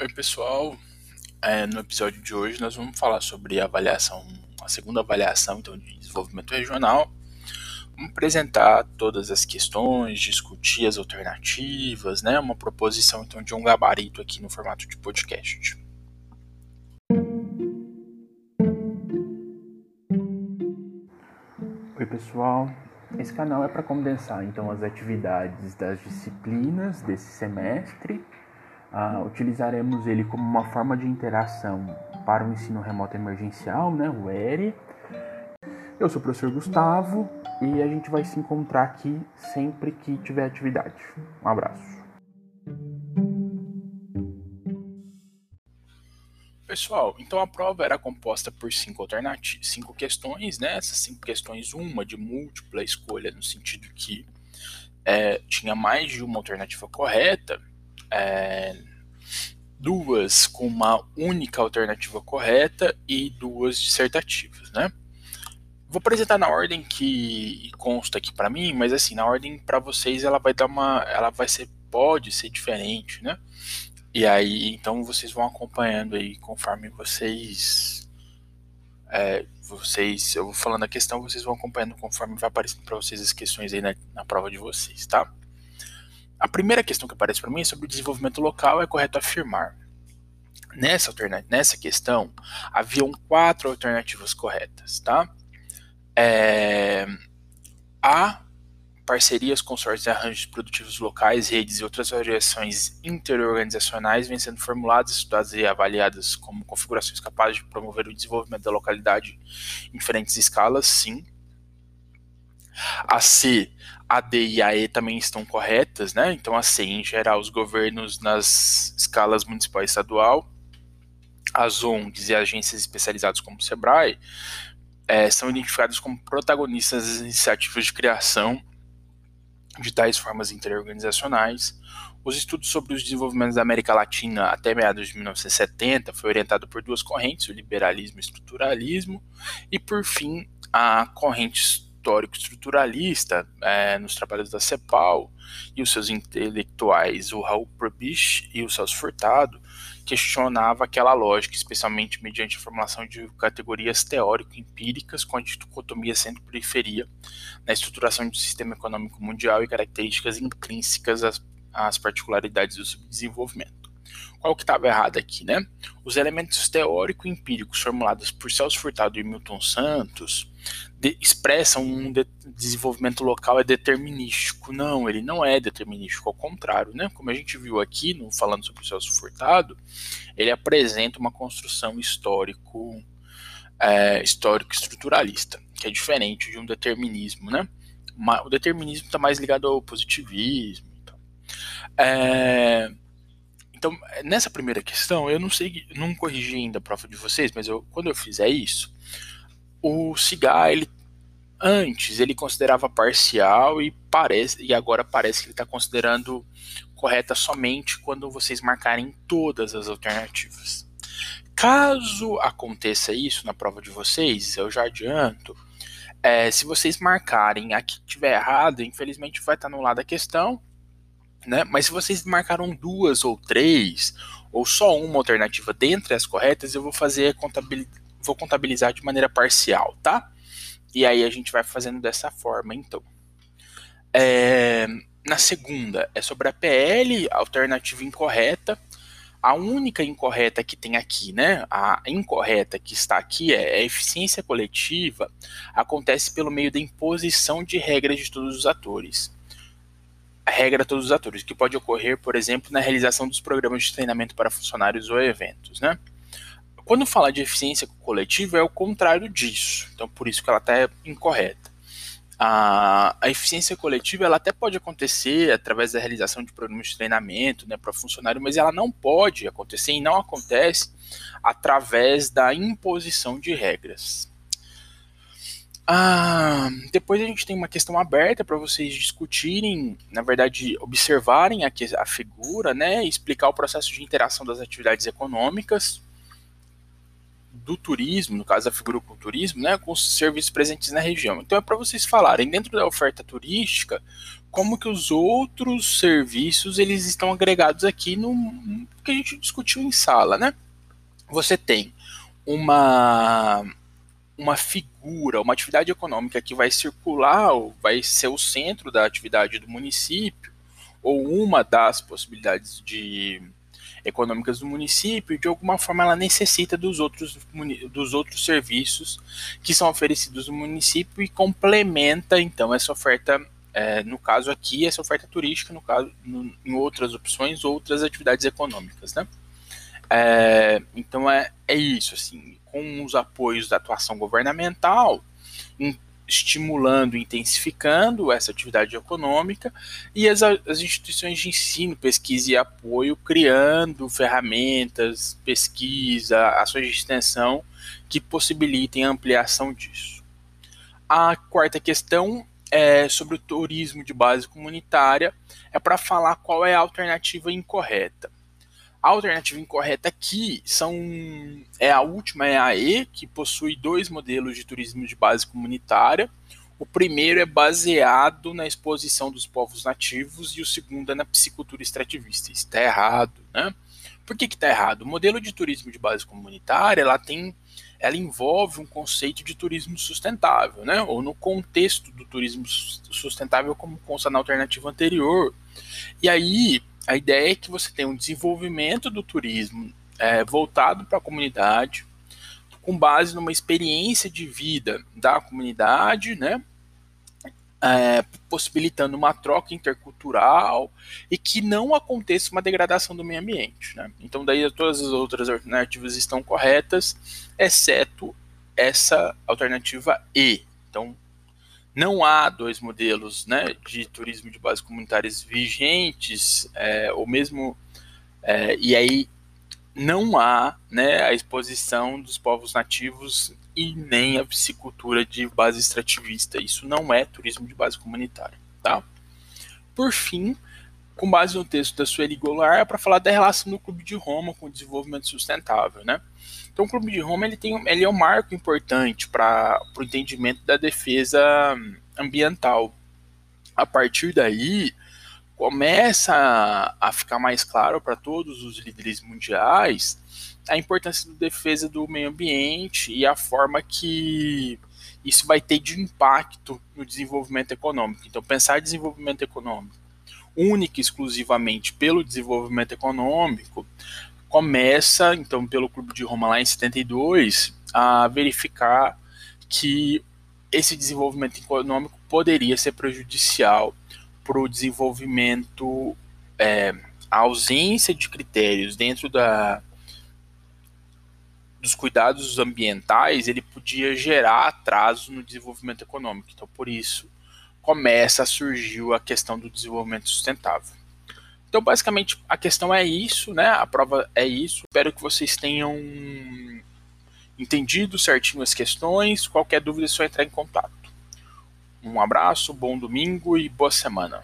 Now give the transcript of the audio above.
Oi, pessoal. É, no episódio de hoje nós vamos falar sobre a avaliação, a segunda avaliação então, de desenvolvimento regional. Vamos apresentar todas as questões, discutir as alternativas, né? Uma proposição então de um gabarito aqui no formato de podcast. Oi, pessoal. Esse canal é para condensar então as atividades das disciplinas desse semestre Uh, utilizaremos ele como uma forma de interação para o ensino remoto emergencial, né, o ERE. Eu sou o professor Gustavo e a gente vai se encontrar aqui sempre que tiver atividade. Um abraço. Pessoal, então a prova era composta por cinco alternativas, cinco questões, né? Essas cinco questões, uma de múltipla escolha, no sentido que é, tinha mais de uma alternativa correta, é, duas com uma única alternativa correta e duas dissertativas, né? Vou apresentar na ordem que consta aqui para mim, mas assim, na ordem para vocês ela vai dar uma, ela vai ser pode ser diferente, né? E aí, então vocês vão acompanhando aí conforme vocês é, vocês, eu vou falando a questão, vocês vão acompanhando conforme vai aparecendo para vocês as questões aí na, na prova de vocês, tá? A primeira questão que aparece para mim é sobre o desenvolvimento local, é correto afirmar. Nessa, nessa questão, haviam quatro alternativas corretas, tá? É, a parcerias, consórcios e arranjos produtivos locais, redes e outras variações interorganizacionais vêm sendo formuladas, estudadas e avaliadas como configurações capazes de promover o desenvolvimento da localidade em diferentes escalas, sim. A C, a D e a E também estão corretas, né? Então a C, em geral, os governos nas escalas municipal e estadual, as ONGs e agências especializadas como o SEBRAE, é, são identificadas como protagonistas das iniciativas de criação de tais formas interorganizacionais. Os estudos sobre os desenvolvimentos da América Latina até meados de 1970 foi orientado por duas correntes, o liberalismo e o estruturalismo, e por fim a corrente histórico estruturalista é, nos trabalhos da CEPAL e os seus intelectuais, o Raul Prebisch e o Celso Furtado, questionava aquela lógica, especialmente mediante a formulação de categorias teórico-empíricas com a dicotomia centro-periferia na estruturação do sistema econômico mundial e características intrínsecas às, às particularidades do subdesenvolvimento. Qual que estava errado aqui, né? Os elementos teórico-empíricos formulados por Celso Furtado e Milton Santos de, um de, desenvolvimento local é determinístico. Não, ele não é determinístico, ao contrário, né? Como a gente viu aqui, no, falando sobre o Celso Furtado, ele apresenta uma construção histórico é, histórico estruturalista, que é diferente de um determinismo, né? O determinismo está mais ligado ao positivismo. Então. É, então, nessa primeira questão, eu não sei, não corrigi ainda a prova de vocês, mas eu, quando eu fizer isso, o cigar, ele antes ele considerava parcial e parece e agora parece que ele está considerando correta somente quando vocês marcarem todas as alternativas. Caso aconteça isso na prova de vocês, eu já adianto, é, se vocês marcarem a que tiver errado, infelizmente vai estar no lado da questão, né? Mas se vocês marcaram duas ou três, ou só uma alternativa dentre as corretas, eu vou fazer contabilidade vou contabilizar de maneira parcial, tá? E aí a gente vai fazendo dessa forma, então. É, na segunda é sobre a PL, alternativa incorreta. A única incorreta que tem aqui, né? A incorreta que está aqui é a eficiência coletiva acontece pelo meio da imposição de regras de todos os atores. A regra de todos os atores, que pode ocorrer, por exemplo, na realização dos programas de treinamento para funcionários ou eventos, né? Quando fala de eficiência coletiva, é o contrário disso. Então, por isso que ela está incorreta. A, a, eficiência coletiva ela até pode acontecer através da realização de programas de treinamento né, para funcionário, mas ela não pode acontecer e não acontece através da imposição de regras. Ah, depois a gente tem uma questão aberta para vocês discutirem, na verdade, observarem a, a figura, né, explicar o processo de interação das atividades econômicas do turismo, no caso da figura com turismo, né, com os serviços presentes na região. Então é para vocês falarem dentro da oferta turística como que os outros serviços eles estão agregados aqui no, que a gente discutiu em sala, né? Você tem uma uma figura, uma atividade econômica que vai circular, ou vai ser o centro da atividade do município, ou uma das possibilidades de econômicas do município, de alguma forma ela necessita dos outros, dos outros serviços que são oferecidos no município e complementa então essa oferta, é, no caso aqui, essa oferta turística, no caso, no, em outras opções, outras atividades econômicas, né? É, então é, é isso, assim, com os apoios da atuação governamental, estimulando intensificando essa atividade econômica e as, as, instituições de ensino, pesquisa e apoio criando ferramentas, pesquisa, ações de extensão que possibilitem a ampliação disso. A quarta questão é sobre o turismo de base comunitária, é para falar qual é a alternativa incorreta. A alternativa incorreta aqui são é a última é a E, que possui dois modelos de turismo de base comunitária. O primeiro é baseado na exposição dos povos nativos e o segundo é na psicultura extrativista. Isso está errado, né? Por que está errado? O modelo de turismo de base comunitária ela tem, ela envolve um conceito de turismo sustentável, né? Ou no contexto do turismo sustentável, como consta na alternativa anterior. E aí a ideia é que você tenha um desenvolvimento do turismo é, voltado para a comunidade, com base numa experiência de vida da comunidade, né? É, possibilitando uma troca intercultural e que não aconteça uma degradação do meio ambiente. Né? Então, daí todas as outras alternativas estão corretas, exceto essa alternativa E. Então, não há dois modelos né, de turismo de base comunitárias vigentes, é, ou mesmo. É, e aí não há né, a exposição dos povos nativos e nem a piscicultura de base extrativista. Isso não é turismo de base comunitária. Tá? Por fim, com base no texto da Sueli Goulart, é para falar da relação do Clube de Roma com o desenvolvimento sustentável. Né? Então, o Clube de Roma ele tem, ele é um marco importante para o entendimento da defesa ambiental. A partir daí, começa a ficar mais claro para todos os líderes mundiais a importância da defesa do meio ambiente e a forma que isso vai ter de impacto no desenvolvimento econômico. Então, pensar desenvolvimento econômico única e exclusivamente pelo desenvolvimento econômico começa, então, pelo Clube de Roma lá em 72, a verificar que esse desenvolvimento econômico poderia ser prejudicial para o desenvolvimento, é, a ausência de critérios dentro da, dos cuidados ambientais, ele podia gerar atraso no desenvolvimento econômico. Então, por isso, começa a surgir a questão do desenvolvimento sustentável. Então, basicamente, a questão é isso, né? A prova é isso. Espero que vocês tenham entendido certinho as questões. Qualquer dúvida é só entrar em contato. Um abraço, bom domingo e boa semana.